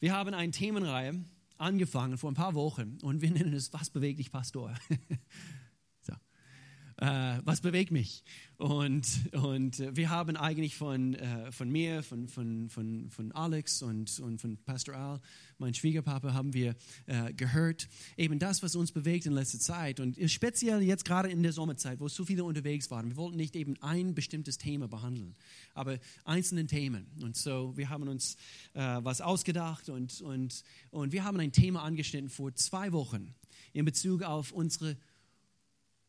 Wir haben eine Themenreihe angefangen vor ein paar Wochen und wir nennen es Was bewegt dich, Pastor? äh, was bewegt mich? Und, und wir haben eigentlich von, äh, von mir, von, von, von, von Alex und, und von Pastor Al, mein Schwiegerpapa, haben wir äh, gehört, eben das, was uns bewegt in letzter Zeit. Und speziell jetzt gerade in der Sommerzeit, wo so viele unterwegs waren. Wir wollten nicht eben ein bestimmtes Thema behandeln, aber einzelne Themen. Und so, wir haben uns äh, was ausgedacht und, und, und wir haben ein Thema angeschnitten vor zwei Wochen in Bezug auf unsere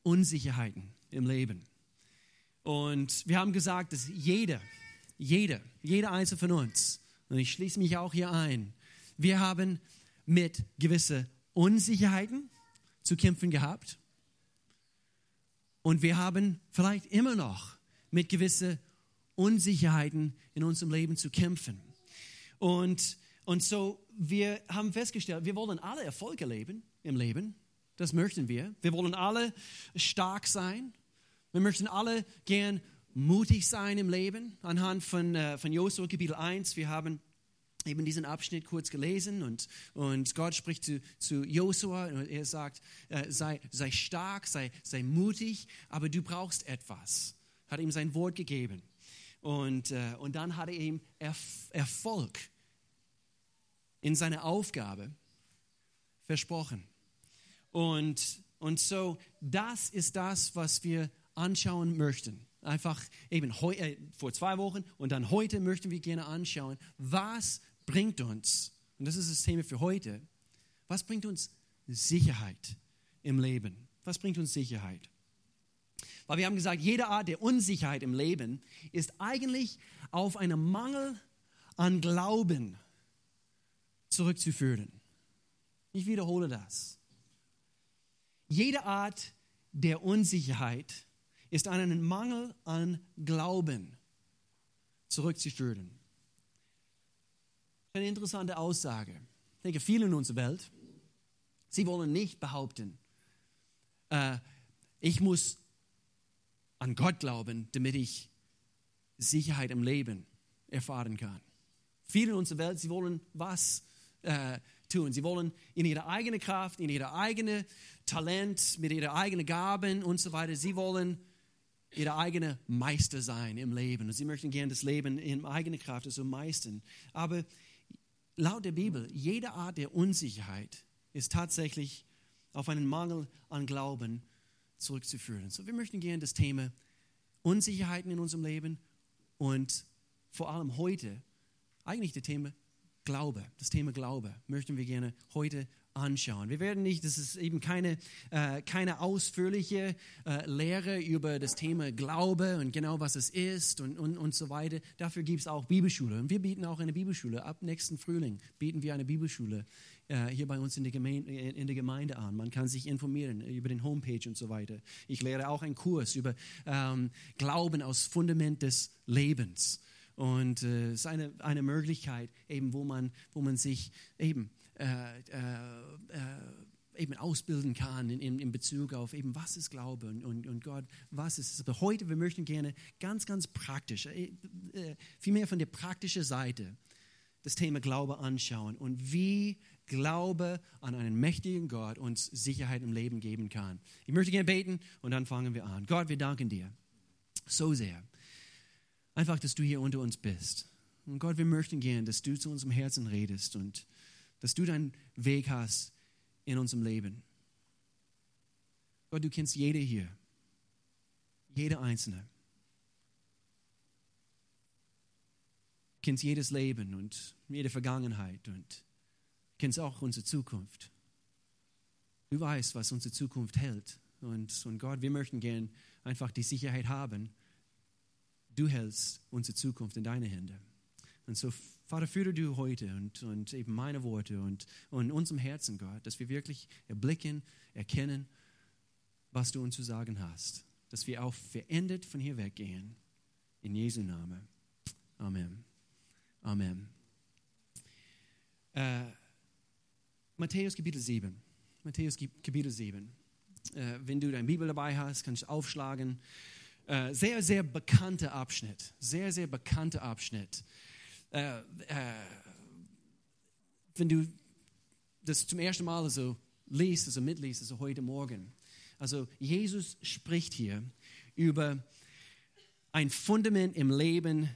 Unsicherheiten im Leben. Und wir haben gesagt, dass jeder, jeder, jeder Einzelne von uns, und ich schließe mich auch hier ein, wir haben mit gewissen Unsicherheiten zu kämpfen gehabt. Und wir haben vielleicht immer noch mit gewissen Unsicherheiten in unserem Leben zu kämpfen. Und, und so, wir haben festgestellt, wir wollen alle Erfolge leben im Leben. Das möchten wir. Wir wollen alle stark sein. Wir möchten alle gern mutig sein im Leben. Anhand von, äh, von Josua Kapitel 1, wir haben eben diesen Abschnitt kurz gelesen und, und Gott spricht zu, zu Josua und er sagt, äh, sei, sei stark, sei, sei mutig, aber du brauchst etwas. Hat ihm sein Wort gegeben. Und, äh, und dann hat er ihm Erf Erfolg in seiner Aufgabe versprochen. Und, und so, das ist das, was wir anschauen möchten. Einfach eben äh, vor zwei Wochen und dann heute möchten wir gerne anschauen, was bringt uns, und das ist das Thema für heute, was bringt uns Sicherheit im Leben? Was bringt uns Sicherheit? Weil wir haben gesagt, jede Art der Unsicherheit im Leben ist eigentlich auf einen Mangel an Glauben zurückzuführen. Ich wiederhole das. Jede Art der Unsicherheit ist an einen Mangel an Glauben zurückzuführen. Eine interessante Aussage. Ich denke, viele in unserer Welt, sie wollen nicht behaupten, äh, ich muss an Gott glauben, damit ich Sicherheit im Leben erfahren kann. Viele in unserer Welt, sie wollen was äh, tun. Sie wollen in ihrer eigenen Kraft, in ihrer eigenen Talent, mit ihrer eigenen Gaben und so weiter, sie wollen ihre eigene Meister sein im Leben. Und sie möchten gerne das Leben in eigener Kraft so meistern. Aber laut der Bibel, jede Art der Unsicherheit ist tatsächlich auf einen Mangel an Glauben zurückzuführen. So, wir möchten gerne das Thema Unsicherheiten in unserem Leben und vor allem heute eigentlich das Thema Glaube, das Thema Glaube möchten wir gerne heute anschauen. Wir werden nicht, das ist eben keine, äh, keine ausführliche äh, Lehre über das Thema Glaube und genau was es ist und, und, und so weiter. Dafür gibt es auch Bibelschule. Und wir bieten auch eine Bibelschule. Ab nächsten Frühling bieten wir eine Bibelschule äh, hier bei uns in der, Gemeinde, in der Gemeinde an. Man kann sich informieren über den Homepage und so weiter. Ich lehre auch einen Kurs über ähm, Glauben aus Fundament des Lebens. Und äh, es ist eine, eine Möglichkeit, eben, wo man, wo man sich eben äh, äh, äh, eben ausbilden kann in, in, in, Bezug auf eben, was ist Glaube und, und, und Gott, was ist es. Aber heute, wir möchten gerne ganz, ganz praktisch, äh, äh, vielmehr von der praktischen Seite, das Thema Glaube anschauen und wie Glaube an einen mächtigen Gott uns Sicherheit im Leben geben kann. Ich möchte gerne beten und dann fangen wir an. Gott, wir danken dir so sehr. Einfach, dass du hier unter uns bist. Und Gott, wir möchten gerne, dass du zu unserem Herzen redest und dass du deinen Weg hast in unserem Leben. Gott, du kennst jede hier, jede Einzelne. Du kennst jedes Leben und jede Vergangenheit und kennst auch unsere Zukunft. Du weißt, was unsere Zukunft hält. Und, und Gott, wir möchten gern einfach die Sicherheit haben, du hältst unsere Zukunft in deine Hände. Und so Vater, führe du heute und, und eben meine Worte und, und unserem Herzen, Gott, dass wir wirklich erblicken, erkennen, was du uns zu sagen hast. Dass wir auch verendet von hier weggehen. In Jesu Namen. Amen. Amen. Äh, Matthäus Kapitel 7. Matthäus Kapitel 7. Äh, wenn du deine Bibel dabei hast, kannst du aufschlagen. Äh, sehr, sehr bekannter Abschnitt. Sehr, sehr bekannter Abschnitt. Äh, äh, wenn du das zum ersten Mal so liest, also mitliest, also heute Morgen. Also Jesus spricht hier über ein Fundament im Leben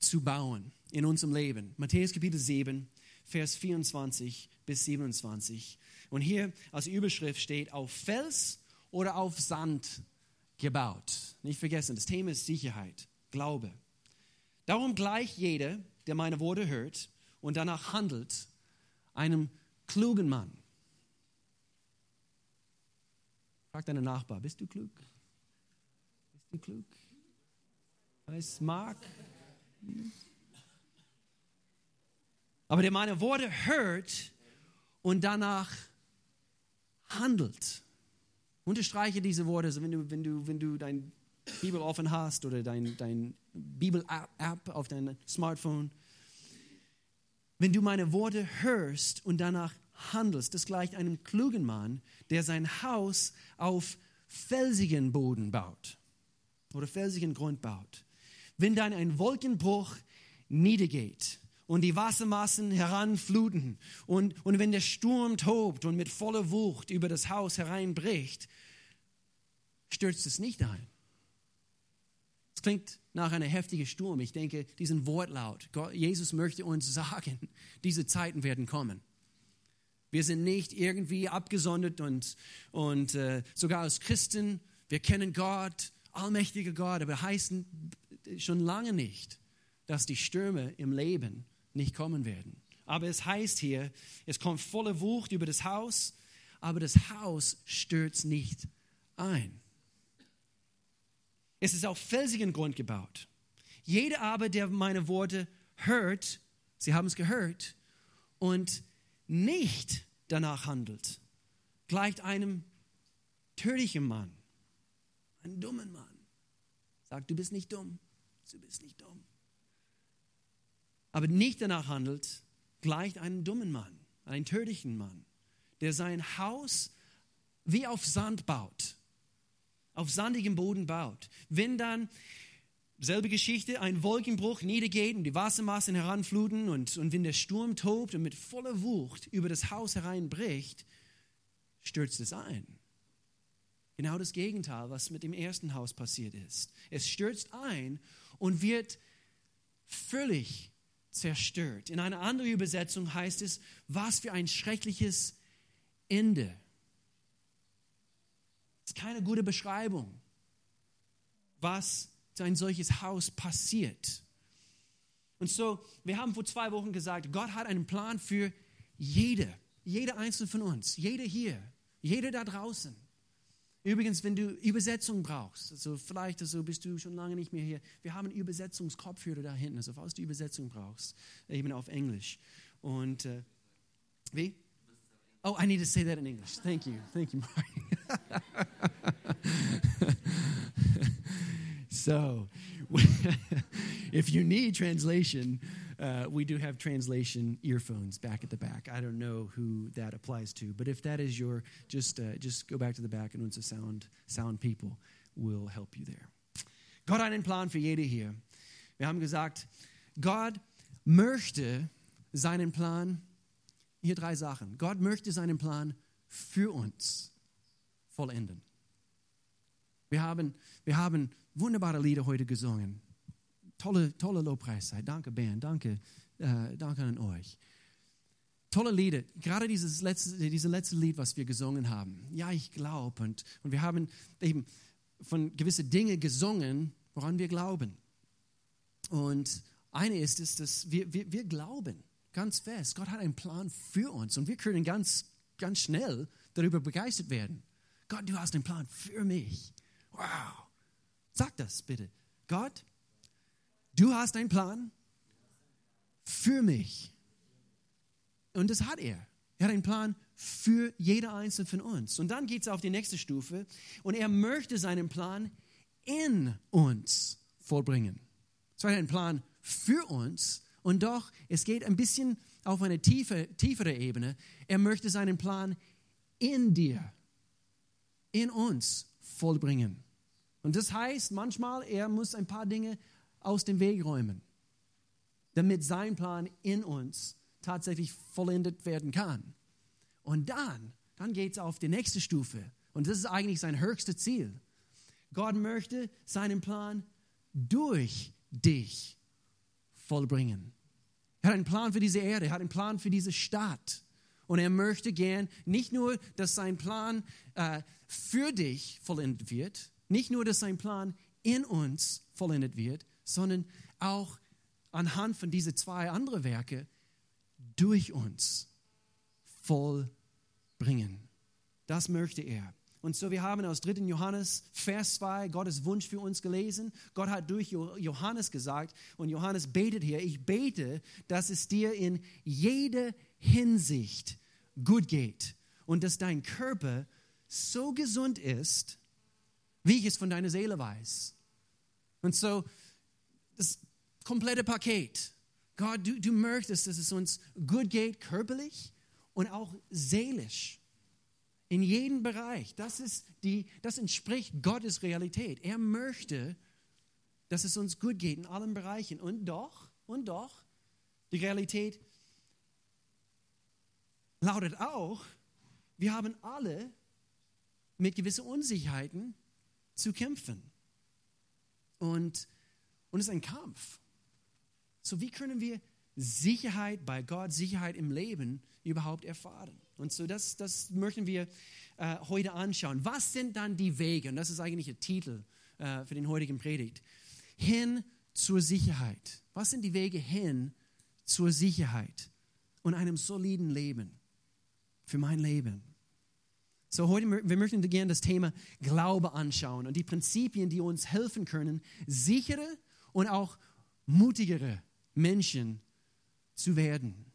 zu bauen, in unserem Leben. Matthäus Kapitel 7, Vers 24 bis 27. Und hier als Überschrift steht, auf Fels oder auf Sand gebaut. Nicht vergessen, das Thema ist Sicherheit, Glaube. Darum gleich jeder, der meine Worte hört und danach handelt, einem klugen Mann. Frag deinen Nachbar, bist du klug? Bist du klug? Weiß Mark? Aber der meine Worte hört und danach handelt. Unterstreiche diese Worte, wenn du, wenn du, wenn du dein Bibel offen hast oder dein, dein Bibel-App auf deinem Smartphone. Wenn du meine Worte hörst und danach handelst, das gleicht einem klugen Mann, der sein Haus auf felsigen Boden baut oder felsigen Grund baut. Wenn dann ein Wolkenbruch niedergeht und die Wassermassen heranfluten und, und wenn der Sturm tobt und mit voller Wucht über das Haus hereinbricht, stürzt es nicht ein. Es klingt nach einem heftigen Sturm. Ich denke, diesen Wortlaut, Gott, Jesus möchte uns sagen, diese Zeiten werden kommen. Wir sind nicht irgendwie abgesondert und, und äh, sogar als Christen, wir kennen Gott, allmächtiger Gott, aber heißen schon lange nicht, dass die Stürme im Leben nicht kommen werden. Aber es heißt hier, es kommt volle Wucht über das Haus, aber das Haus stürzt nicht ein. Es ist auf felsigen Grund gebaut. Jeder aber, der meine Worte hört, sie haben es gehört, und nicht danach handelt, gleicht einem tödlichen Mann, einem dummen Mann. Sagt, du bist nicht dumm, du bist nicht dumm aber nicht danach handelt, gleicht einem dummen Mann, einem tödlichen Mann, der sein Haus wie auf Sand baut, auf sandigem Boden baut. Wenn dann selbe Geschichte, ein Wolkenbruch niedergeht und die Wassermassen heranfluten und, und wenn der Sturm tobt und mit voller Wucht über das Haus hereinbricht, stürzt es ein. Genau das Gegenteil, was mit dem ersten Haus passiert ist. Es stürzt ein und wird völlig zerstört. In einer anderen Übersetzung heißt es, was für ein schreckliches Ende. Das ist keine gute Beschreibung, was zu ein solches Haus passiert. Und so, wir haben vor zwei Wochen gesagt, Gott hat einen Plan für jede, jede einzelne von uns, jeder hier, jeder da draußen. Übrigens, wenn du Übersetzung brauchst, also vielleicht also bist du schon lange nicht mehr hier, wir haben einen Übersetzungskopfhörer da hinten, also falls du Übersetzung brauchst, eben auf Englisch. Und äh, wie? Oh, I need to say that in English. Thank you. Thank you, Mark. so, if you need translation, uh, we do have translation earphones back at the back. I don't know who that applies to, but if that is your, just uh, just go back to the back and unser Sound Sound People will help you there. Gott hat einen Plan für jede hier. Wir haben gesagt, Gott möchte seinen Plan. Hier drei Sachen. Gott möchte seinen Plan für uns vollenden. Wir haben, wir haben wunderbare Lieder heute gesungen tolle, tolle Lobpreiszeit. Danke, Band. Danke, äh, danke an euch. Tolle Lieder. Gerade dieses letzte, dieses letzte Lied, was wir gesungen haben. Ja, ich glaube. Und, und wir haben eben von gewissen Dingen gesungen, woran wir glauben. Und eine ist es, dass wir, wir, wir glauben ganz fest. Gott hat einen Plan für uns und wir können ganz, ganz schnell darüber begeistert werden. Gott, du hast einen Plan für mich. Wow. Sag das bitte. Gott, du hast einen Plan für mich. Und das hat er. Er hat einen Plan für jeder einzelne von uns. Und dann geht es auf die nächste Stufe und er möchte seinen Plan in uns vollbringen. War ein Plan für uns und doch, es geht ein bisschen auf eine tiefe, tiefere Ebene. Er möchte seinen Plan in dir, in uns vollbringen. Und das heißt manchmal, er muss ein paar Dinge aus dem Weg räumen, damit sein Plan in uns tatsächlich vollendet werden kann. Und dann, dann geht es auf die nächste Stufe. Und das ist eigentlich sein höchstes Ziel. Gott möchte seinen Plan durch dich vollbringen. Er hat einen Plan für diese Erde, er hat einen Plan für diese Stadt. Und er möchte gern nicht nur, dass sein Plan äh, für dich vollendet wird, nicht nur, dass sein Plan in uns vollendet wird, sondern auch anhand von diesen zwei anderen Werke durch uns vollbringen. Das möchte er. Und so, wir haben aus 3. Johannes, Vers 2, Gottes Wunsch für uns gelesen. Gott hat durch Johannes gesagt, und Johannes betet hier, ich bete, dass es dir in jeder Hinsicht gut geht und dass dein Körper so gesund ist, wie ich es von deiner Seele weiß. Und so, das komplette Paket. Gott, du, du möchtest, dass es uns gut geht, körperlich und auch seelisch. In jedem Bereich. Das, ist die, das entspricht Gottes Realität. Er möchte, dass es uns gut geht in allen Bereichen. Und doch, und doch, die Realität lautet auch, wir haben alle mit gewissen Unsicherheiten zu kämpfen. Und, und es ist ein Kampf. So, wie können wir Sicherheit bei Gott, Sicherheit im Leben überhaupt erfahren? Und so, das, das möchten wir äh, heute anschauen. Was sind dann die Wege? Und das ist eigentlich der Titel äh, für den heutigen Predigt. Hin zur Sicherheit. Was sind die Wege hin zur Sicherheit und einem soliden Leben? Für mein Leben. So, heute wir möchten gerne das Thema Glaube anschauen und die Prinzipien, die uns helfen können, sichere und auch mutigere Menschen zu werden.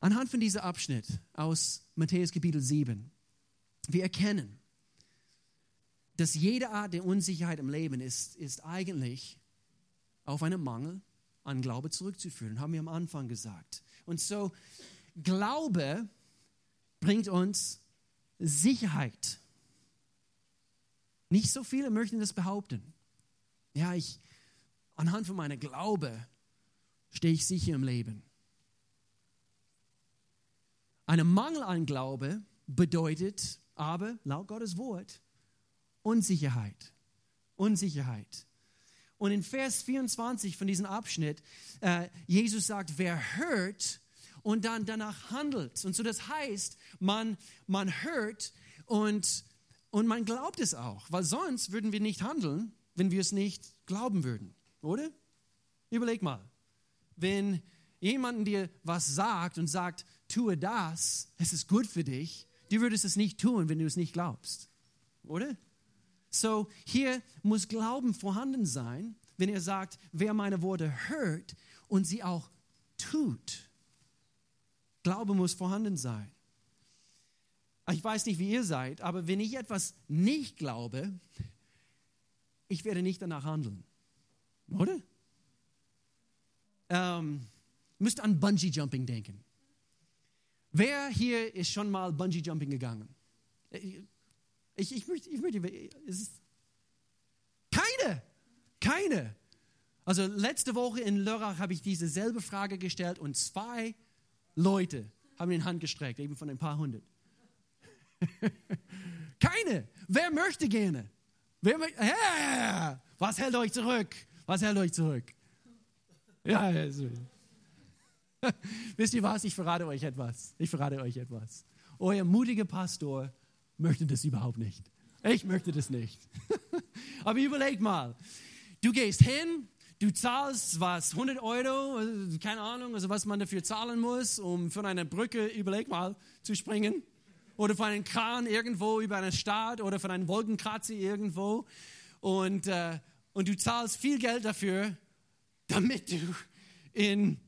Anhand von diesem Abschnitt aus Matthäus Kapitel 7, wir erkennen, dass jede Art der Unsicherheit im Leben ist, ist eigentlich auf einen Mangel an Glaube zurückzuführen, haben wir am Anfang gesagt. Und so, Glaube bringt uns Sicherheit. Nicht so viele möchten das behaupten. Ja, ich, anhand von meiner Glaube stehe ich sicher im Leben. Ein Mangel an Glaube bedeutet aber, laut Gottes Wort, Unsicherheit. Unsicherheit. Und in Vers 24 von diesem Abschnitt, äh, Jesus sagt, wer hört und dann danach handelt. Und so das heißt, man, man hört und, und man glaubt es auch, weil sonst würden wir nicht handeln, wenn wir es nicht glauben würden, oder? Überleg mal, wenn jemand dir was sagt und sagt, tue das, es ist gut für dich, du würdest es nicht tun, wenn du es nicht glaubst, oder? So, hier muss Glauben vorhanden sein, wenn er sagt, wer meine Worte hört und sie auch tut. Glaube muss vorhanden sein. Ich weiß nicht, wie ihr seid, aber wenn ich etwas nicht glaube, ich werde nicht danach handeln. Oder? Ähm, müsst an Bungee Jumping denken. Wer hier ist schon mal Bungee Jumping gegangen? Ich, ich, möchte, ich möchte, ist, keine, keine. Also letzte Woche in Lörrach habe ich diese selbe Frage gestellt und zwei Leute haben die Hand gestreckt, eben von ein paar hundert. keine. Wer möchte gerne? Ja, was hält euch zurück? Was hält euch zurück? Ja, also. Wisst ihr was? Ich verrate euch etwas. Ich verrate euch etwas. Euer mutiger Pastor möchte das überhaupt nicht. Ich möchte das nicht. Aber überleg mal. Du gehst hin, du zahlst was, 100 Euro, keine Ahnung, also was man dafür zahlen muss, um von einer Brücke, überleg mal, zu springen. Oder von einem Kran irgendwo über eine Stadt oder von einem Wolkenkratzer irgendwo. Und, äh, und du zahlst viel Geld dafür, damit du in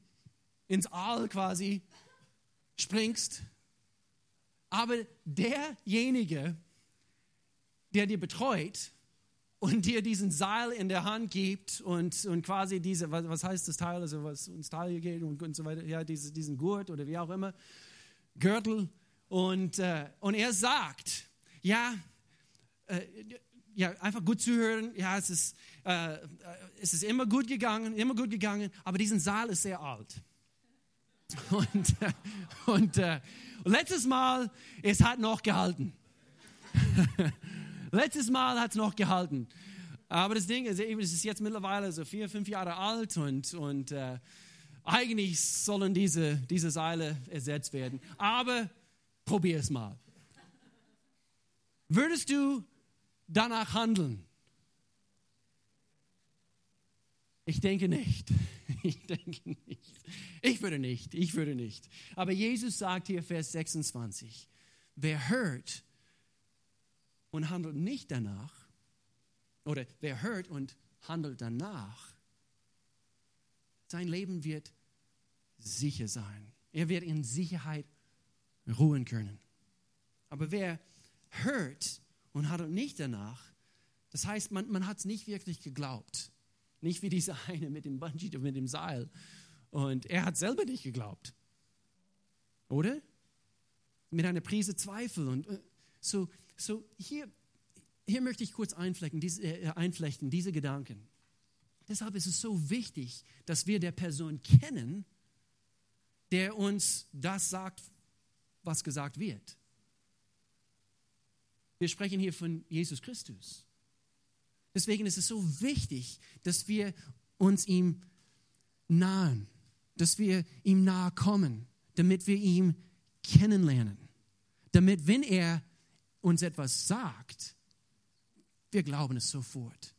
ins All quasi springst. Aber derjenige, der dir betreut und dir diesen Seil in der Hand gibt und, und quasi diese, was, was heißt das Teil, also was ins Teil geht und, und so weiter, ja, diese, diesen Gurt oder wie auch immer, Gürtel. Und, äh, und er sagt, ja, äh, ja, einfach gut zuhören. Ja, es ist, äh, es ist immer gut gegangen, immer gut gegangen, aber diesen Saal ist sehr alt. Und, äh, und, äh, und letztes Mal, es hat noch gehalten. letztes Mal hat es noch gehalten. Aber das Ding ist, es ist jetzt mittlerweile so vier, fünf Jahre alt und, und äh, eigentlich sollen diese, diese Seile ersetzt werden. Aber probier es mal. Würdest du danach handeln? Ich denke nicht. Ich denke nicht. Ich würde nicht. Ich würde nicht. Aber Jesus sagt hier Vers 26, wer hört und handelt nicht danach, oder wer hört und handelt danach, sein Leben wird sicher sein. Er wird in Sicherheit ruhen können. Aber wer hört und handelt nicht danach, das heißt, man, man hat es nicht wirklich geglaubt. Nicht wie dieser eine mit dem Bungee, mit dem Seil. Und er hat selber nicht geglaubt. Oder? Mit einer Prise Zweifel. Und äh, so, so hier, hier möchte ich kurz einflechten, diese, äh, einflechten, diese Gedanken. Deshalb ist es so wichtig, dass wir der Person kennen, der uns das sagt, was gesagt wird. Wir sprechen hier von Jesus Christus. Deswegen ist es so wichtig, dass wir uns ihm nahen, dass wir ihm nahe kommen, damit wir ihn kennenlernen. Damit, wenn er uns etwas sagt, wir glauben es sofort.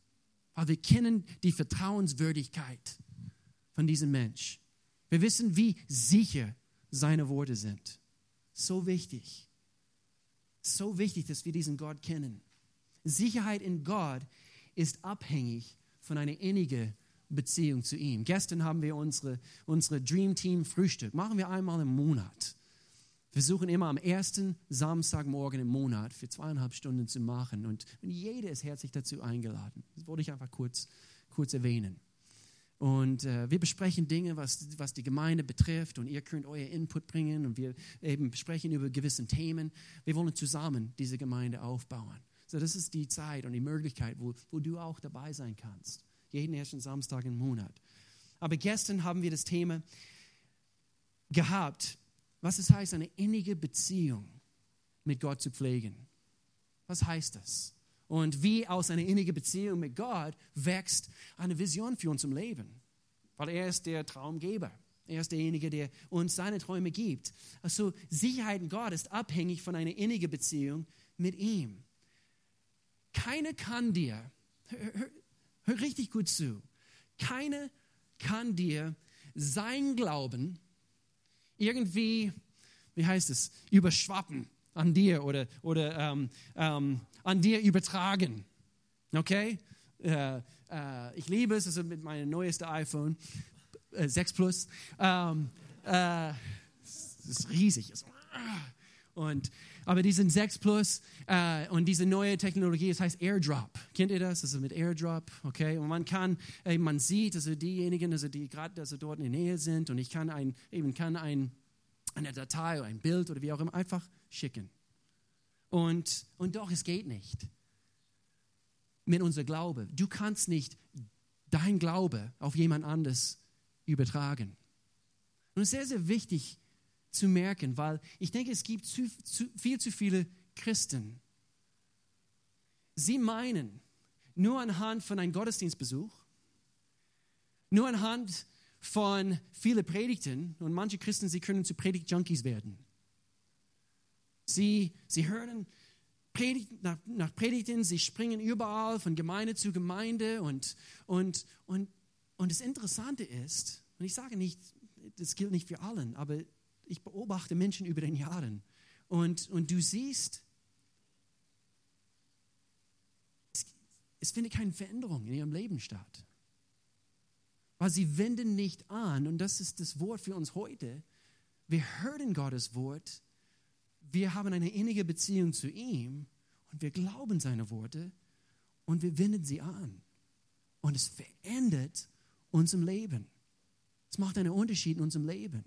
Weil wir kennen die Vertrauenswürdigkeit von diesem Mensch. Wir wissen, wie sicher seine Worte sind. So wichtig. So wichtig, dass wir diesen Gott kennen. Sicherheit in Gott ist abhängig von einer innigen Beziehung zu ihm. Gestern haben wir unsere, unsere Dream Team Frühstück. Machen wir einmal im Monat. Wir versuchen immer am ersten Samstagmorgen im Monat für zweieinhalb Stunden zu machen. Und, und jeder ist herzlich dazu eingeladen. Das wollte ich einfach kurz, kurz erwähnen. Und äh, wir besprechen Dinge, was, was die Gemeinde betrifft. Und ihr könnt euer Input bringen. Und wir eben sprechen über gewisse Themen. Wir wollen zusammen diese Gemeinde aufbauen. So, das ist die Zeit und die Möglichkeit, wo, wo du auch dabei sein kannst. Jeden ersten Samstag im Monat. Aber gestern haben wir das Thema gehabt, was es heißt, eine innige Beziehung mit Gott zu pflegen. Was heißt das? Und wie aus einer innigen Beziehung mit Gott wächst eine Vision für uns im Leben. Weil er ist der Traumgeber. Er ist derjenige, der uns seine Träume gibt. Also Sicherheit in Gott ist abhängig von einer innigen Beziehung mit ihm. Keiner kann dir, hör, hör, hör richtig gut zu, keiner kann dir sein Glauben irgendwie, wie heißt es, überschwappen an dir oder, oder ähm, ähm, an dir übertragen. Okay? Äh, äh, ich liebe es, also mit meinem neuesten iPhone äh, 6 Plus. Ähm, äh, es ist riesig. Und aber die sind 6 Plus äh, und diese neue Technologie, das heißt AirDrop. Kennt ihr das? Also mit AirDrop, okay? Und man kann, äh, man sieht, also diejenigen, also die gerade also dort in der Nähe sind und ich kann ein, eben kann ein, eine Datei oder ein Bild oder wie auch immer einfach schicken. Und, und doch, es geht nicht mit unser Glaube. Du kannst nicht dein Glaube auf jemand anderes übertragen. Und es ist sehr, sehr wichtig, zu merken, weil ich denke, es gibt zu, zu, viel zu viele Christen. Sie meinen, nur anhand von einem Gottesdienstbesuch, nur anhand von vielen Predigten, und manche Christen, sie können zu Predigt-Junkies werden. Sie, sie hören Predigt, nach, nach Predigten, sie springen überall von Gemeinde zu Gemeinde und, und, und, und das Interessante ist, und ich sage nicht, das gilt nicht für allen, aber ich beobachte Menschen über den Jahren und, und du siehst, es, es findet keine Veränderung in ihrem Leben statt. Weil sie wenden nicht an, und das ist das Wort für uns heute, wir hören Gottes Wort, wir haben eine innige Beziehung zu ihm und wir glauben seine Worte und wir wenden sie an. Und es verändert unser Leben. Es macht einen Unterschied in unserem Leben.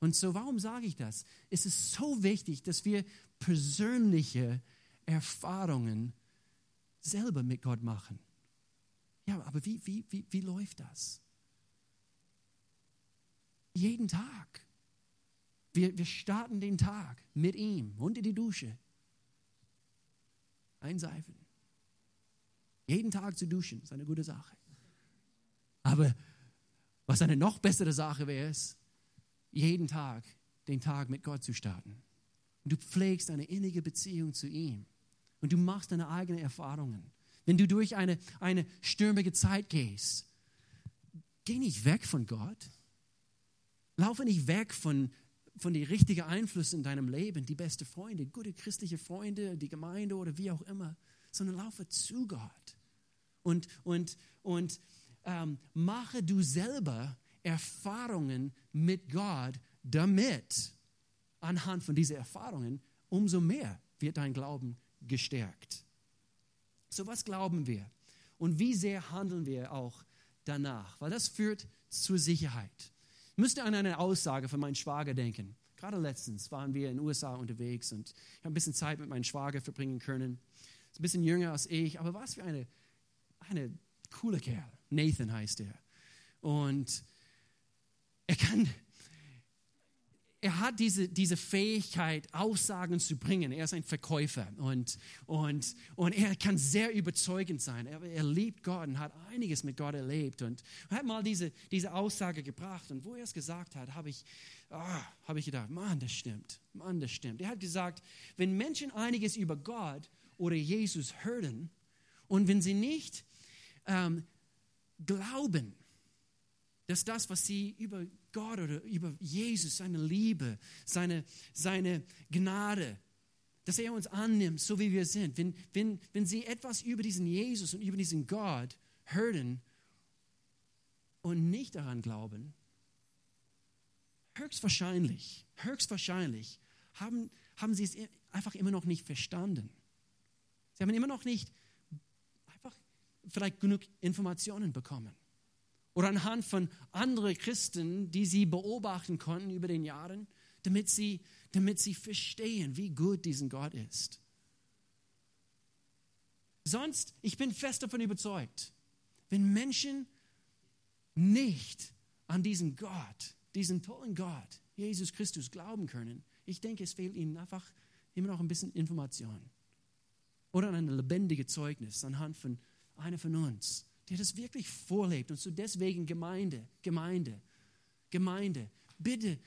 Und so, warum sage ich das? Es ist so wichtig, dass wir persönliche Erfahrungen selber mit Gott machen. Ja, aber wie, wie, wie, wie läuft das? Jeden Tag. Wir, wir starten den Tag mit ihm unter die Dusche. Einseifen. Jeden Tag zu duschen ist eine gute Sache. Aber was eine noch bessere Sache wäre, ist, jeden Tag den Tag mit Gott zu starten. Und du pflegst eine innige Beziehung zu ihm. Und du machst deine eigenen Erfahrungen. Wenn du durch eine, eine stürmige Zeit gehst, geh nicht weg von Gott. Laufe nicht weg von, von den richtigen Einflüssen in deinem Leben, die beste Freunde, gute christliche Freunde, die Gemeinde oder wie auch immer, sondern laufe zu Gott. Und, und, und ähm, mache du selber Erfahrungen mit Gott, damit anhand von diesen Erfahrungen umso mehr wird dein Glauben gestärkt. So was glauben wir und wie sehr handeln wir auch danach, weil das führt zur Sicherheit. Müsste an eine Aussage von meinem Schwager denken. Gerade letztens waren wir in den USA unterwegs und ich habe ein bisschen Zeit mit meinem Schwager verbringen können. Ist ein bisschen jünger als ich, aber was für eine, eine coole Kerl. Nathan heißt er. Und er kann, er hat diese, diese Fähigkeit, Aussagen zu bringen. Er ist ein Verkäufer und, und, und er kann sehr überzeugend sein. Er, er liebt Gott und hat einiges mit Gott erlebt und hat mal diese, diese Aussage gebracht. Und wo er es gesagt hat, habe ich, oh, hab ich gedacht, Mann, das stimmt. Mann, das stimmt. Er hat gesagt, wenn Menschen einiges über Gott oder Jesus hören und wenn sie nicht ähm, glauben, dass das, was sie über Gott oder über Jesus, seine Liebe, seine, seine Gnade, dass er uns annimmt, so wie wir sind. Wenn, wenn, wenn sie etwas über diesen Jesus und über diesen Gott hören und nicht daran glauben, höchstwahrscheinlich, höchstwahrscheinlich haben, haben sie es einfach immer noch nicht verstanden. Sie haben immer noch nicht einfach vielleicht genug Informationen bekommen oder anhand von anderen Christen, die sie beobachten konnten über den Jahren, damit sie, damit sie verstehen, wie gut diesen Gott ist. Sonst, ich bin fest davon überzeugt, wenn Menschen nicht an diesen Gott, diesen tollen Gott, Jesus Christus, glauben können, ich denke, es fehlt ihnen einfach immer noch ein bisschen Information. Oder ein lebendiges Zeugnis anhand von einer von uns, der das wirklich vorlebt. Und so deswegen Gemeinde, Gemeinde, Gemeinde. Bitte,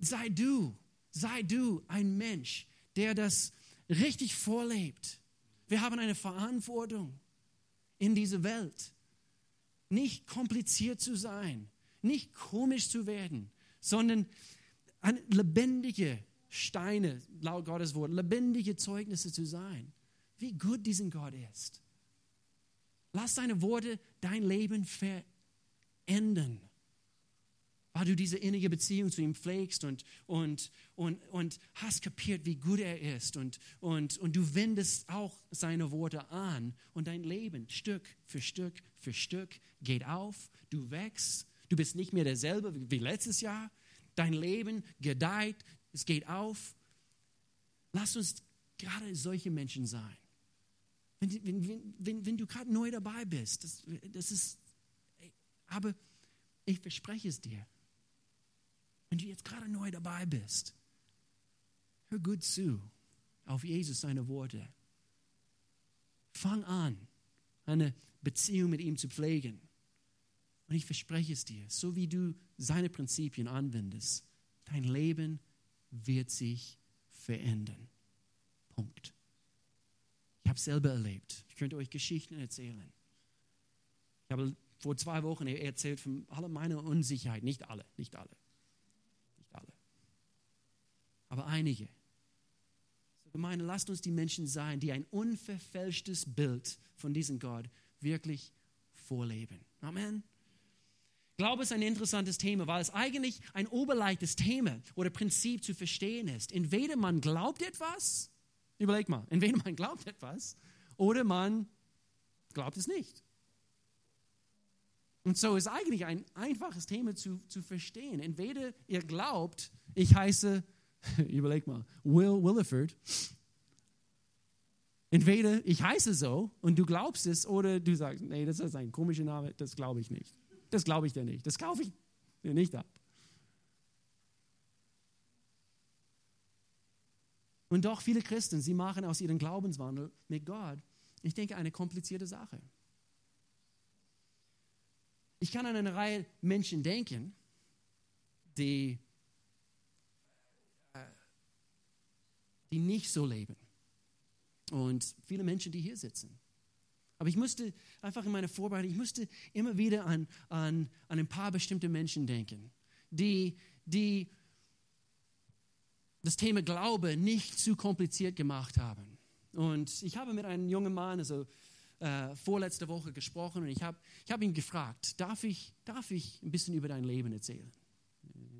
sei du, sei du ein Mensch, der das richtig vorlebt. Wir haben eine Verantwortung in dieser Welt. Nicht kompliziert zu sein, nicht komisch zu werden, sondern lebendige Steine, laut Gottes Wort, lebendige Zeugnisse zu sein, wie gut diesen Gott ist. Lass seine Worte dein Leben verändern, weil du diese innige Beziehung zu ihm pflegst und, und, und, und hast kapiert, wie gut er ist. Und, und, und du wendest auch seine Worte an und dein Leben Stück für Stück für Stück geht auf. Du wächst. Du bist nicht mehr derselbe wie letztes Jahr. Dein Leben gedeiht. Es geht auf. Lass uns gerade solche Menschen sein. Wenn, wenn, wenn, wenn du gerade neu dabei bist, das, das ist, aber ich verspreche es dir, wenn du jetzt gerade neu dabei bist, hör gut zu auf Jesus seine Worte. Fang an, eine Beziehung mit ihm zu pflegen. Und ich verspreche es dir, so wie du seine Prinzipien anwendest, dein Leben wird sich verändern. Punkt. Ich habe es selber erlebt. Ich könnte euch Geschichten erzählen. Ich habe vor zwei Wochen erzählt von aller meiner Unsicherheit. Nicht alle, nicht alle. Nicht alle. Aber einige. So Gemeinde, lasst uns die Menschen sein, die ein unverfälschtes Bild von diesem Gott wirklich vorleben. Amen. Glaube ist ein interessantes Thema, weil es eigentlich ein oberleichtes Thema oder Prinzip zu verstehen ist. Entweder man glaubt etwas Überleg mal, entweder man glaubt etwas oder man glaubt es nicht. Und so ist eigentlich ein einfaches Thema zu, zu verstehen. Entweder ihr glaubt, ich heiße, überleg mal, Will Williford, Entweder ich heiße so und du glaubst es, oder du sagst, nee, das ist ein komischer Name, das glaube ich nicht. Das glaube ich dir nicht. Das kaufe ich dir nicht ab. Und doch viele Christen, sie machen aus ihrem Glaubenswandel mit Gott, ich denke, eine komplizierte Sache. Ich kann an eine Reihe Menschen denken, die, äh, die nicht so leben. Und viele Menschen, die hier sitzen. Aber ich musste einfach in meiner Vorbereitung, ich musste immer wieder an, an, an ein paar bestimmte Menschen denken, die, die das Thema Glaube nicht zu kompliziert gemacht haben. Und ich habe mit einem jungen Mann, also äh, vorletzte Woche gesprochen und ich habe ich hab ihn gefragt, darf ich, darf ich ein bisschen über dein Leben erzählen?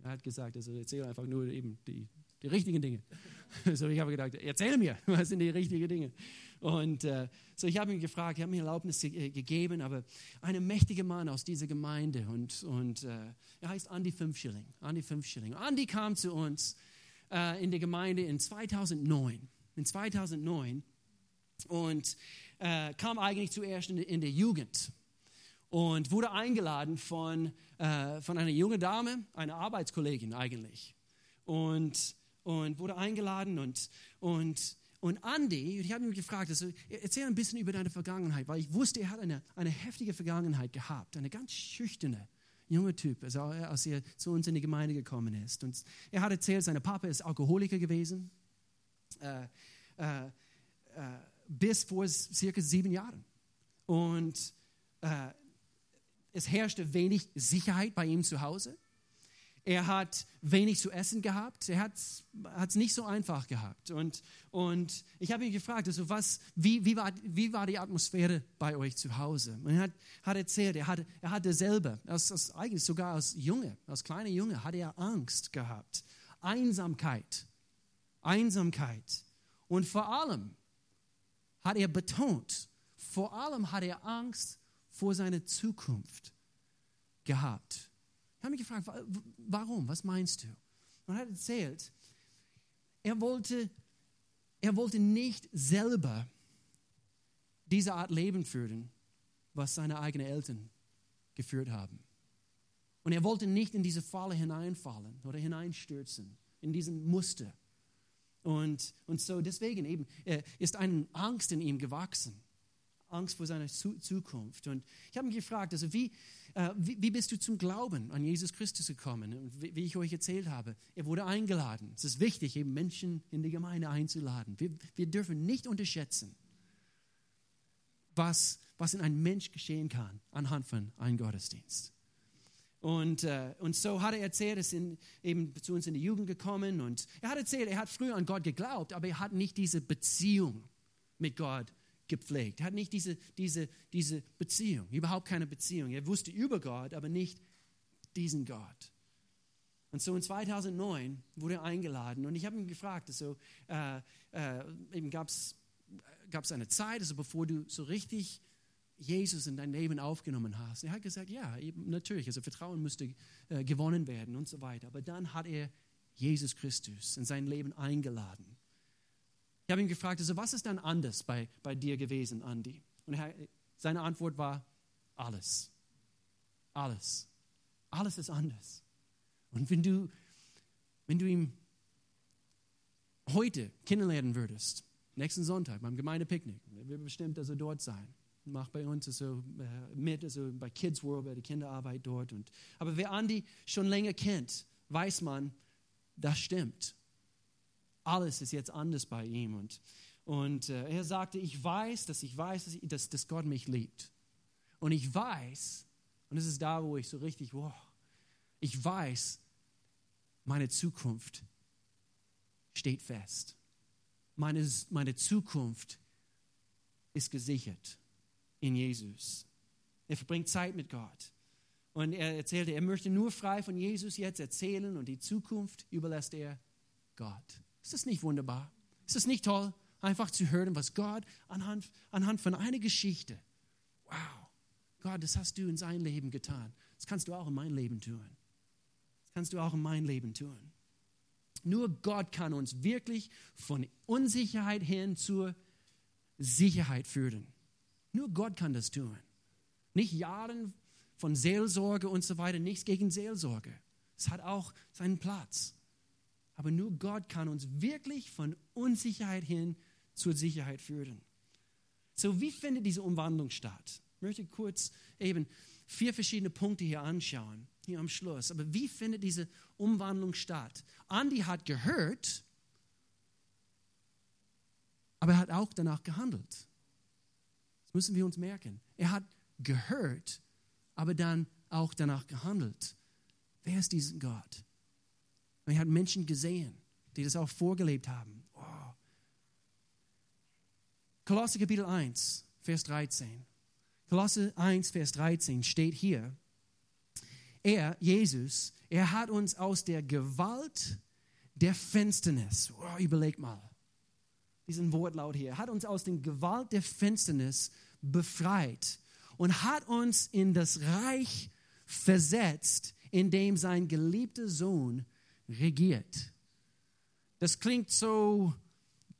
Er hat gesagt, also erzähle einfach nur eben die, die richtigen Dinge. So, ich habe gedacht, erzähl mir, was sind die richtigen Dinge? Und äh, so, ich habe ihn gefragt, ich habe mir Erlaubnis ge gegeben, aber ein mächtiger Mann aus dieser Gemeinde und, und äh, er heißt Andy Fünfschilling. Andy Fünfschilling. Andy kam zu uns äh, in der Gemeinde in 2009. In 2009 und äh, kam eigentlich zuerst in, in, der Jugend und wurde eingeladen von, äh, von einer jungen Dame, einer Arbeitskollegin eigentlich. Und, und wurde eingeladen und, und, und Andy, ich habe ihn gefragt, also, erzähl ein bisschen über deine Vergangenheit, weil ich wusste, er hat eine, eine heftige Vergangenheit gehabt, eine ganz schüchterne junger Typ, also als er zu uns in die Gemeinde gekommen ist. Und er hat erzählt, sein Papa ist Alkoholiker gewesen, äh, äh, äh, bis vor circa sieben Jahren. Und äh, es herrschte wenig Sicherheit bei ihm zu Hause. Er hat wenig zu essen gehabt. Er hat es nicht so einfach gehabt. Und, und ich habe ihn gefragt, also was, wie, wie, war, wie war die Atmosphäre bei euch zu Hause? Und er hat, hat erzählt, er hatte, er hatte selber, als, als, eigentlich sogar als Junge, als kleiner Junge, hatte er Angst gehabt. Einsamkeit. Einsamkeit. Und vor allem hat er betont, vor allem hat er Angst vor seiner Zukunft gehabt. Ich habe mich gefragt, warum? Was meinst du? Und er hat erzählt, er wollte, er wollte nicht selber diese Art Leben führen, was seine eigenen Eltern geführt haben. Und er wollte nicht in diese Falle hineinfallen oder hineinstürzen, in diesen Muster. Und, und so deswegen eben ist eine Angst in ihm gewachsen. Angst vor seiner Zukunft. Und ich habe mich gefragt, also wie, äh, wie, wie, bist du zum Glauben an Jesus Christus gekommen? Wie, wie, ich euch erzählt habe, er wurde eingeladen. Es ist wichtig, eben Menschen in die Gemeinde einzuladen. Wir, wir dürfen nicht unterschätzen, was, was in einem Mensch geschehen kann anhand von einem Gottesdienst. Und, äh, und so hat er erzählt, er ist in, eben zu uns in die Jugend gekommen und er hat erzählt, er hat früher an Gott geglaubt, aber er hat nicht diese Beziehung mit Gott gepflegt. Hat nicht diese, diese, diese Beziehung, überhaupt keine Beziehung. Er wusste über Gott, aber nicht diesen Gott. Und so in 2009 wurde er eingeladen und ich habe ihn gefragt, also, äh, äh, eben gab es eine Zeit, also bevor du so richtig Jesus in dein Leben aufgenommen hast. Er hat gesagt, ja, eben, natürlich, also Vertrauen müsste äh, gewonnen werden und so weiter. Aber dann hat er Jesus Christus in sein Leben eingeladen. Ich habe ihn gefragt, also was ist dann anders bei, bei dir gewesen, Andy? Und er, seine Antwort war, alles. Alles. Alles ist anders. Und wenn du, wenn du ihn heute kennenlernen würdest, nächsten Sonntag beim Gemeindepicknick, er wird bestimmt also dort sein, macht bei uns also äh, mit, also bei Kids World, bei der Kinderarbeit dort. Und, aber wer Andy schon länger kennt, weiß man, das stimmt alles ist jetzt anders bei ihm. Und, und äh, er sagte, ich weiß, dass ich weiß, dass, ich, dass, dass Gott mich liebt. Und ich weiß, und es ist da, wo ich so richtig, wow, ich weiß, meine Zukunft steht fest. Meine, meine Zukunft ist gesichert in Jesus. Er verbringt Zeit mit Gott. Und er erzählte, er möchte nur frei von Jesus jetzt erzählen und die Zukunft überlässt er Gott. Ist das nicht wunderbar? Ist das nicht toll, einfach zu hören, was Gott anhand, anhand von einer Geschichte, wow, Gott, das hast du in sein Leben getan. Das kannst du auch in mein Leben tun. Das kannst du auch in mein Leben tun. Nur Gott kann uns wirklich von Unsicherheit hin zur Sicherheit führen. Nur Gott kann das tun. Nicht Jahren von Seelsorge und so weiter, nichts gegen Seelsorge. Es hat auch seinen Platz. Aber nur Gott kann uns wirklich von Unsicherheit hin zur Sicherheit führen. So, wie findet diese Umwandlung statt? Ich möchte kurz eben vier verschiedene Punkte hier anschauen, hier am Schluss. Aber wie findet diese Umwandlung statt? Andi hat gehört, aber er hat auch danach gehandelt. Das müssen wir uns merken. Er hat gehört, aber dann auch danach gehandelt. Wer ist dieser Gott? Und er hat Menschen gesehen, die das auch vorgelebt haben. Oh. Kolosse Kapitel 1, Vers 13. Kolosse 1, Vers 13 steht hier, er, Jesus, er hat uns aus der Gewalt der Finsternis, oh, überleg mal, diesen Wortlaut hier, hat uns aus der Gewalt der Finsternis befreit und hat uns in das Reich versetzt, in dem sein geliebter Sohn regiert. Das klingt so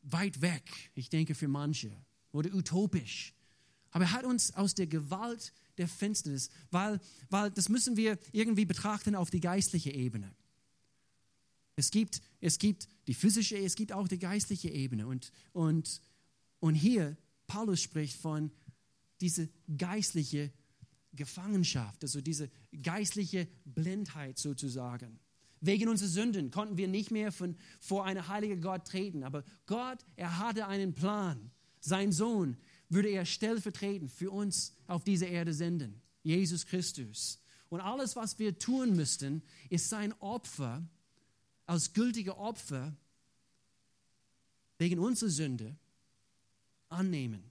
weit weg, ich denke für manche, oder utopisch. Aber er hat uns aus der Gewalt der Finsternis, weil, weil das müssen wir irgendwie betrachten auf die geistliche Ebene. Es gibt, es gibt die physische, es gibt auch die geistliche Ebene. Und, und, und hier, Paulus spricht von dieser geistliche Gefangenschaft, also diese geistliche Blindheit sozusagen. Wegen unserer Sünden konnten wir nicht mehr von, vor einen heiligen Gott treten. Aber Gott, er hatte einen Plan. Sein Sohn würde er stellvertretend für uns auf diese Erde senden. Jesus Christus. Und alles, was wir tun müssten, ist sein Opfer als gültige Opfer wegen unserer Sünde annehmen.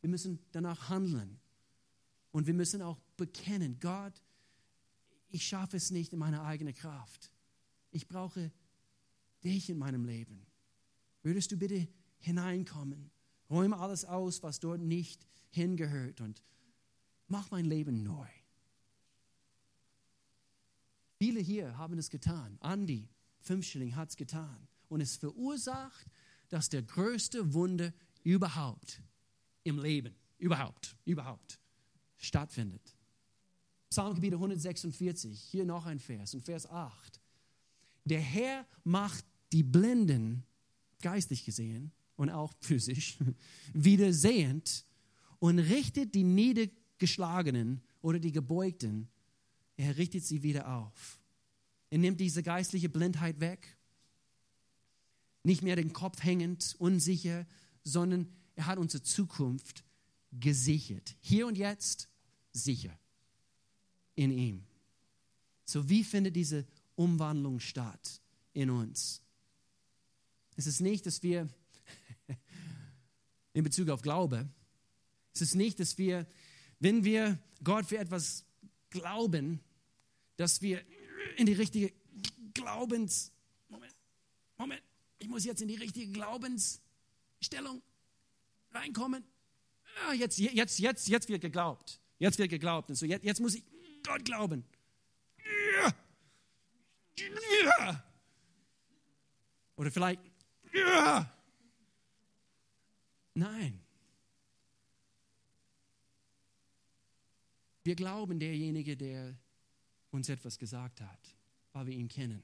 Wir müssen danach handeln. Und wir müssen auch bekennen, Gott, ich schaffe es nicht in meiner eigenen Kraft. Ich brauche dich in meinem Leben. Würdest du bitte hineinkommen? Räume alles aus, was dort nicht hingehört und mach mein Leben neu. Viele hier haben es getan. Andi, Fünfschilling, hat es getan. Und es verursacht, dass der größte Wunder überhaupt im Leben, überhaupt, überhaupt stattfindet. Psalmgebiet 146, hier noch ein Vers, und Vers 8. Der Herr macht die Blinden, geistlich gesehen und auch physisch, wieder sehend und richtet die Niedergeschlagenen oder die Gebeugten er richtet sie wieder auf. Er nimmt diese geistliche Blindheit weg. Nicht mehr den Kopf hängend, unsicher, sondern er hat unsere Zukunft gesichert. Hier und jetzt sicher in ihm. So wie findet diese Umwandlung statt in uns? Es ist nicht, dass wir in Bezug auf Glaube, es ist nicht, dass wir, wenn wir Gott für etwas glauben, dass wir in die richtige Glaubens... Moment, Moment, ich muss jetzt in die richtige Glaubensstellung reinkommen. Ja, jetzt, jetzt, jetzt, jetzt wird geglaubt. Jetzt wird geglaubt. Und so, jetzt, jetzt muss ich Gott glauben. Oder vielleicht. Nein. Wir glauben derjenige, der uns etwas gesagt hat, weil wir ihn kennen.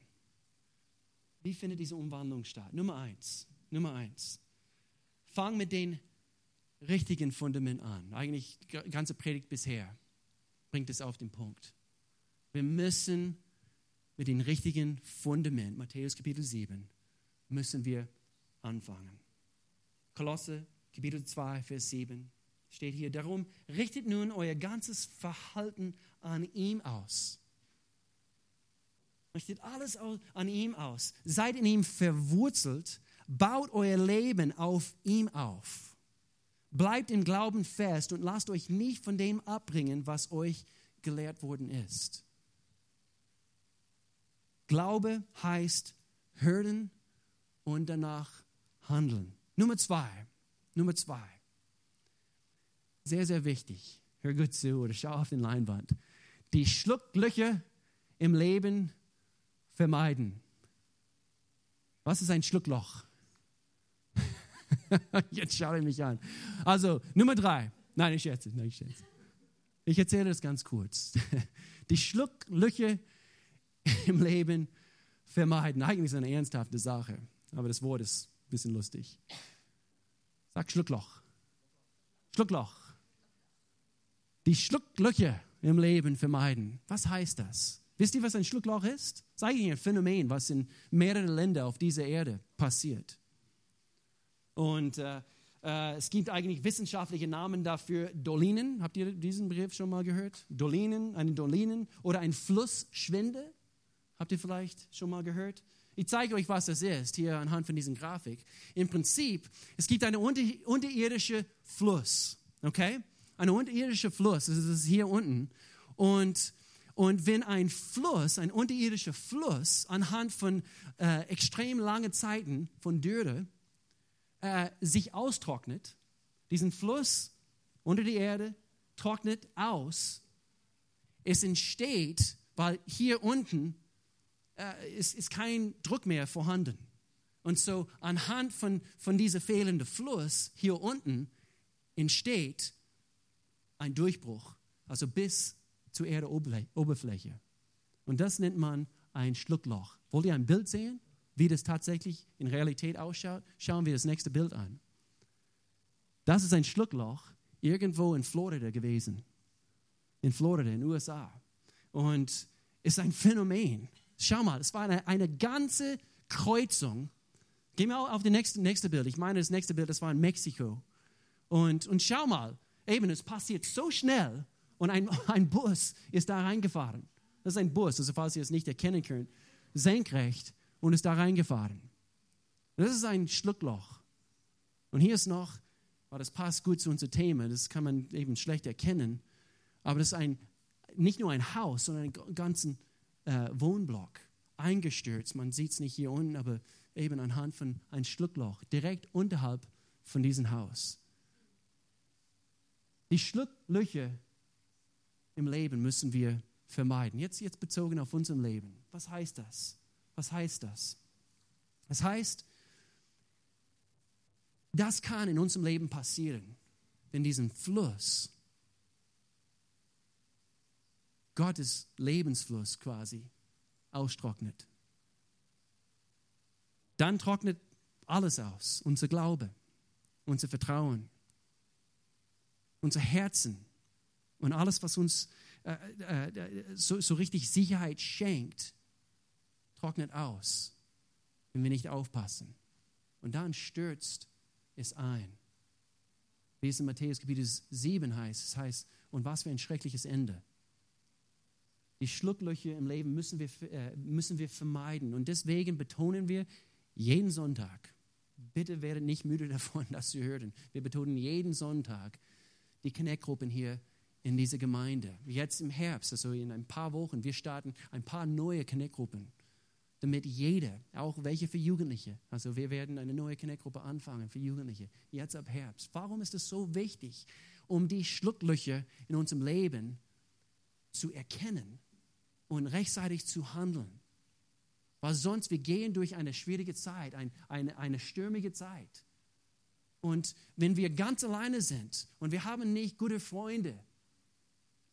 Wie findet diese Umwandlung statt? Nummer eins. Nummer eins. Fang mit den richtigen Fundament an. Eigentlich die ganze Predigt bisher bringt es auf den Punkt. Wir müssen mit dem richtigen Fundament, Matthäus Kapitel 7, müssen wir anfangen. Kolosse Kapitel 2, Vers 7 steht hier, darum richtet nun euer ganzes Verhalten an ihm aus. Richtet alles an ihm aus. Seid in ihm verwurzelt, baut euer Leben auf ihm auf. Bleibt im Glauben fest und lasst euch nicht von dem abbringen, was euch gelehrt worden ist. Glaube heißt hören und danach handeln. Nummer zwei. Nummer zwei sehr, sehr wichtig. Hör gut zu oder schau auf den Leinwand. Die Schlucklöcher im Leben vermeiden. Was ist ein Schluckloch? Jetzt schaue ich mich an. Also, Nummer drei. Nein, ich schätze, nein, ich schätze. Ich erzähle das ganz kurz. Die Schlucklöcher im Leben vermeiden. Eigentlich ist eine ernsthafte Sache, aber das Wort ist ein bisschen lustig. Sag Schluckloch. Schluckloch. Die Schlucklöcher im Leben vermeiden. Was heißt das? Wisst ihr, was ein Schluckloch ist? Das ist eigentlich ein Phänomen, was in mehreren Ländern auf dieser Erde passiert. Und äh, äh, es gibt eigentlich wissenschaftliche Namen dafür. Dolinen, habt ihr diesen Begriff schon mal gehört? Dolinen, eine Dolinen oder ein Flussschwinde. Habt ihr vielleicht schon mal gehört? Ich zeige euch, was das ist, hier anhand von dieser Grafik. Im Prinzip, es gibt einen unter, unterirdischen Fluss, okay? Ein unterirdischer Fluss, das ist hier unten. Und, und wenn ein Fluss, ein unterirdischer Fluss, anhand von äh, extrem langen Zeiten von Dürre, äh, sich austrocknet, diesen Fluss unter die Erde trocknet aus, es entsteht, weil hier unten äh, ist, ist kein Druck mehr vorhanden. Und so anhand von, von diesem fehlenden Fluss hier unten entsteht ein Durchbruch, also bis zur Erdoberfläche. Und das nennt man ein Schluckloch. Wollt ihr ein Bild sehen? Wie das tatsächlich in Realität ausschaut, schauen wir das nächste Bild an. Das ist ein Schluckloch irgendwo in Florida gewesen. In Florida, in den USA. Und ist ein Phänomen. Schau mal, es war eine, eine ganze Kreuzung. Gehen wir auf das nächste, nächste Bild. Ich meine, das nächste Bild, das war in Mexiko. Und, und schau mal, eben, es passiert so schnell und ein, ein Bus ist da reingefahren. Das ist ein Bus, also falls ihr es nicht erkennen könnt, senkrecht und ist da reingefahren. Das ist ein Schluckloch. Und hier ist noch, weil das passt gut zu unserem Thema, das kann man eben schlecht erkennen, aber das ist ein, nicht nur ein Haus, sondern einen ganzen äh, Wohnblock eingestürzt. Man sieht es nicht hier unten, aber eben anhand von einem Schluckloch, direkt unterhalb von diesem Haus. Die Schlucklöcher im Leben müssen wir vermeiden. Jetzt, jetzt bezogen auf unser Leben. Was heißt das? Was heißt das? Das heißt, das kann in unserem Leben passieren, wenn diesen Fluss, Gottes Lebensfluss quasi, austrocknet. Dann trocknet alles aus, unser Glaube, unser Vertrauen, unser Herzen und alles, was uns äh, äh, so, so richtig Sicherheit schenkt, trocknet aus, wenn wir nicht aufpassen. Und dann stürzt es ein. Wie es in Matthäus Kapitel 7 heißt, es heißt, und was für ein schreckliches Ende. Die Schlucklöcher im Leben müssen wir, äh, müssen wir vermeiden. Und deswegen betonen wir jeden Sonntag, bitte werdet nicht müde davon, das zu hören. Wir betonen jeden Sonntag die Connect-Gruppen hier in dieser Gemeinde. Jetzt im Herbst, also in ein paar Wochen, wir starten ein paar neue Connect-Gruppen damit jeder, auch welche für Jugendliche, also wir werden eine neue Connect-Gruppe anfangen für Jugendliche, jetzt ab Herbst. Warum ist es so wichtig, um die Schlucklöcher in unserem Leben zu erkennen und rechtzeitig zu handeln? Weil sonst, wir gehen durch eine schwierige Zeit, ein, eine, eine stürmige Zeit. Und wenn wir ganz alleine sind und wir haben nicht gute Freunde,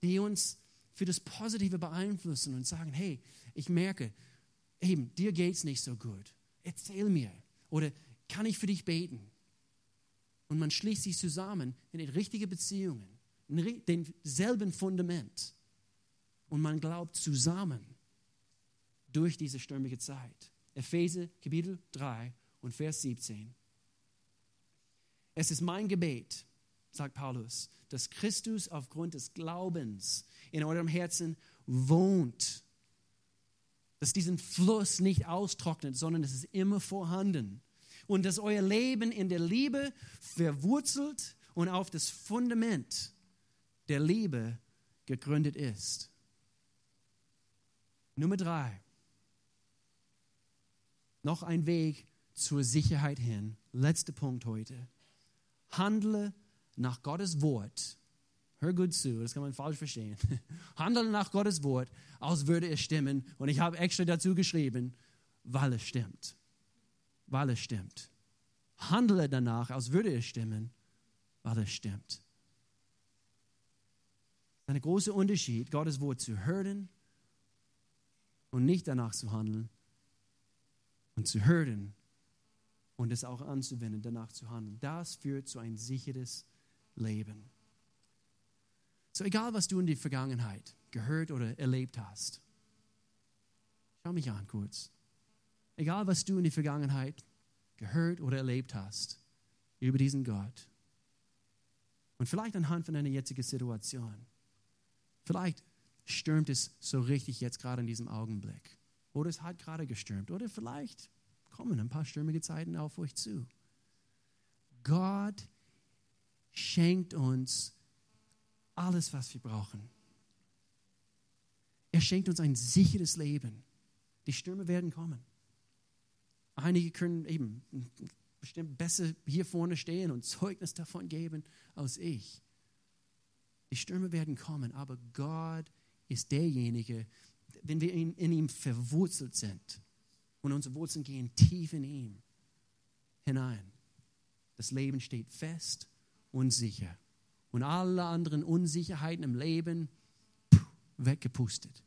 die uns für das Positive beeinflussen und sagen, hey, ich merke, eben, dir geht es nicht so gut. Erzähl mir. Oder kann ich für dich beten? Und man schließt sich zusammen in richtige Beziehungen, in denselben Fundament. Und man glaubt zusammen durch diese stürmige Zeit. Epheser Kapitel 3 und Vers 17. Es ist mein Gebet, sagt Paulus, dass Christus aufgrund des Glaubens in eurem Herzen wohnt dass diesen Fluss nicht austrocknet, sondern es ist immer vorhanden. Und dass euer Leben in der Liebe verwurzelt und auf das Fundament der Liebe gegründet ist. Nummer drei. Noch ein Weg zur Sicherheit hin. Letzter Punkt heute. Handle nach Gottes Wort Hör gut zu, das kann man falsch verstehen. Handle nach Gottes Wort, als würde es stimmen. Und ich habe extra dazu geschrieben, weil es stimmt. Weil es stimmt. handle danach, als würde es stimmen, weil es stimmt. Ein großer Unterschied, Gottes Wort zu hören und nicht danach zu handeln und zu hören und es auch anzuwenden, danach zu handeln. Das führt zu ein sicheres Leben. So egal, was du in der Vergangenheit gehört oder erlebt hast, schau mich an kurz. Egal, was du in der Vergangenheit gehört oder erlebt hast über diesen Gott und vielleicht anhand von deiner jetzigen Situation, vielleicht stürmt es so richtig jetzt gerade in diesem Augenblick oder es hat gerade gestürmt oder vielleicht kommen ein paar stürmige Zeiten auf euch zu. Gott schenkt uns alles, was wir brauchen. Er schenkt uns ein sicheres Leben. Die Stürme werden kommen. Einige können eben bestimmt besser hier vorne stehen und Zeugnis davon geben als ich. Die Stürme werden kommen, aber Gott ist derjenige, wenn wir in, in ihm verwurzelt sind und unsere Wurzeln gehen tief in ihm hinein. Das Leben steht fest und sicher. Und alle anderen Unsicherheiten im Leben weggepustet.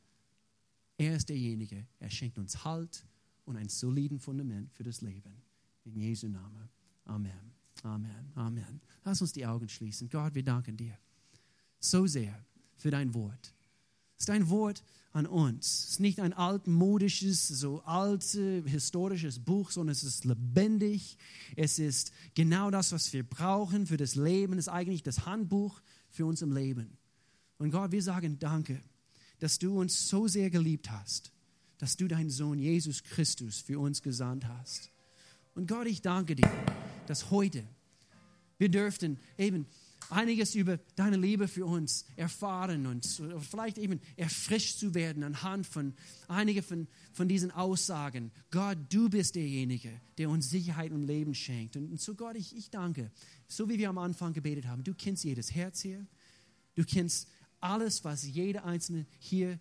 Er ist derjenige, er schenkt uns Halt und ein soliden Fundament für das Leben. In Jesu Namen. Amen. Amen. Amen. Lass uns die Augen schließen. Gott, wir danken dir so sehr für dein Wort. Es ist ein Wort an uns. Es ist nicht ein altmodisches, so altes, historisches Buch, sondern es ist lebendig. Es ist genau das, was wir brauchen für das Leben. Es ist eigentlich das Handbuch für unser Leben. Und Gott, wir sagen Danke, dass du uns so sehr geliebt hast dass du deinen Sohn Jesus Christus für uns gesandt hast. Und Gott, ich danke dir, dass heute wir dürften eben einiges über deine Liebe für uns erfahren und vielleicht eben erfrischt zu werden anhand von einigen von, von diesen Aussagen. Gott, du bist derjenige, der uns Sicherheit und Leben schenkt. Und, und so Gott, ich, ich danke, so wie wir am Anfang gebetet haben, du kennst jedes Herz hier, du kennst alles, was jeder Einzelne hier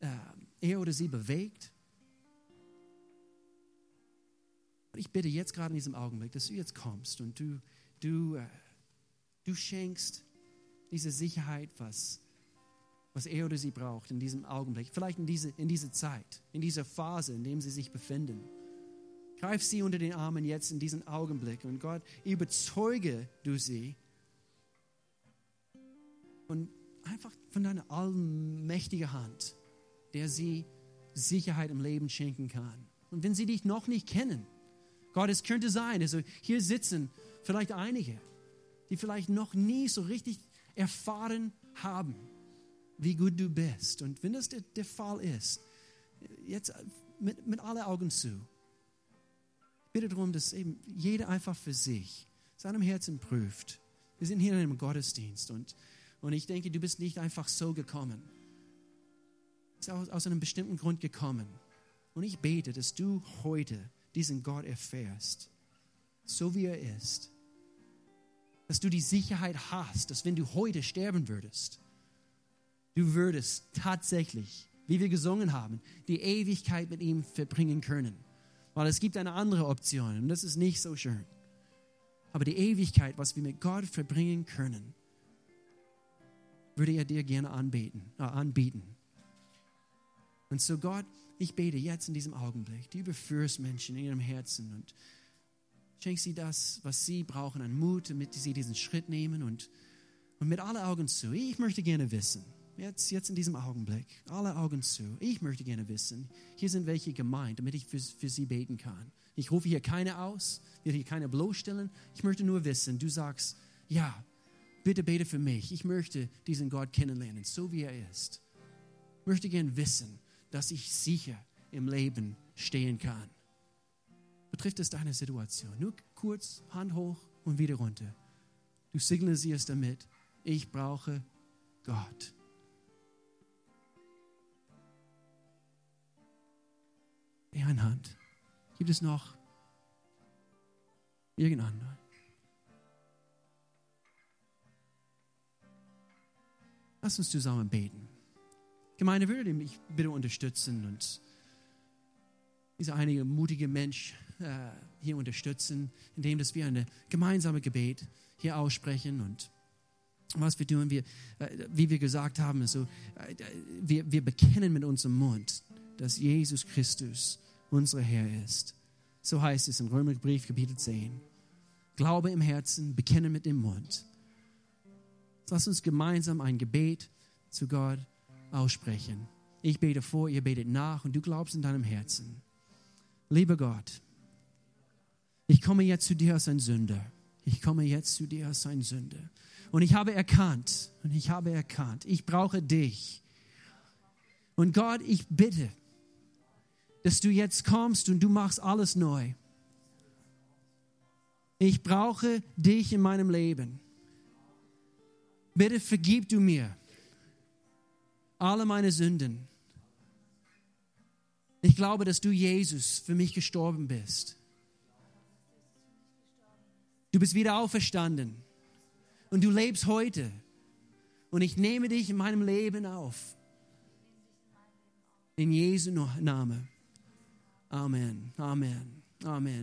äh, er oder sie bewegt. Ich bitte jetzt gerade in diesem Augenblick, dass du jetzt kommst und du, du, äh, du schenkst diese Sicherheit, was, was er oder sie braucht in diesem Augenblick, vielleicht in diese, in diese Zeit, in dieser Phase, in der sie sich befinden. Greif sie unter den Armen jetzt in diesen Augenblick und Gott, überzeuge du sie und einfach von deiner allmächtigen Hand der sie Sicherheit im Leben schenken kann. Und wenn sie dich noch nicht kennen, Gott, es könnte sein, also hier sitzen vielleicht einige, die vielleicht noch nie so richtig erfahren haben, wie gut du bist. Und wenn das der, der Fall ist, jetzt mit, mit alle Augen zu, bitte darum, dass eben jeder einfach für sich seinem Herzen prüft. Wir sind hier in einem Gottesdienst und, und ich denke, du bist nicht einfach so gekommen ist aus, aus einem bestimmten Grund gekommen. Und ich bete, dass du heute diesen Gott erfährst, so wie er ist. Dass du die Sicherheit hast, dass wenn du heute sterben würdest, du würdest tatsächlich, wie wir gesungen haben, die Ewigkeit mit ihm verbringen können. Weil es gibt eine andere Option und das ist nicht so schön. Aber die Ewigkeit, was wir mit Gott verbringen können, würde er dir gerne anbeten, äh, anbieten. Und so Gott, ich bete jetzt in diesem Augenblick, du überführst Menschen in ihrem Herzen und schenkst sie das, was sie brauchen an Mut, damit sie diesen Schritt nehmen und, und mit alle Augen zu. Ich möchte gerne wissen, jetzt, jetzt in diesem Augenblick, alle Augen zu. Ich möchte gerne wissen, hier sind welche gemeint, damit ich für, für sie beten kann. Ich rufe hier keine aus, will hier keine bloßstellen. Ich möchte nur wissen, du sagst, ja, bitte bete für mich. Ich möchte diesen Gott kennenlernen, so wie er ist. Ich möchte gerne wissen, dass ich sicher im Leben stehen kann. Betrifft es deine Situation? Nur kurz, Hand hoch und wieder runter. Du signalisierst damit, ich brauche Gott. Eine Hand. Gibt es noch irgendeinen? Lass uns zusammen beten. Gemeinde, würde mich bitte unterstützen und dieser einige mutige Mensch äh, hier unterstützen, indem dass wir eine gemeinsame Gebet hier aussprechen und was wir tun, wir, äh, wie wir gesagt haben, so, äh, wir, wir bekennen mit unserem Mund, dass Jesus Christus unser Herr ist. So heißt es im Römerbrief Kapitel 10. Glaube im Herzen, bekennen mit dem Mund. Lass uns gemeinsam ein Gebet zu Gott aussprechen. Ich bete vor, ihr betet nach und du glaubst in deinem Herzen. Lieber Gott, ich komme jetzt zu dir als ein Sünder. Ich komme jetzt zu dir als ein Sünder. Und ich habe erkannt, und ich habe erkannt, ich brauche dich. Und Gott, ich bitte, dass du jetzt kommst und du machst alles neu. Ich brauche dich in meinem Leben. Bitte vergib du mir alle meine Sünden. Ich glaube, dass du, Jesus, für mich gestorben bist. Du bist wieder auferstanden und du lebst heute. Und ich nehme dich in meinem Leben auf. In Jesu Namen. Amen. Amen. Amen.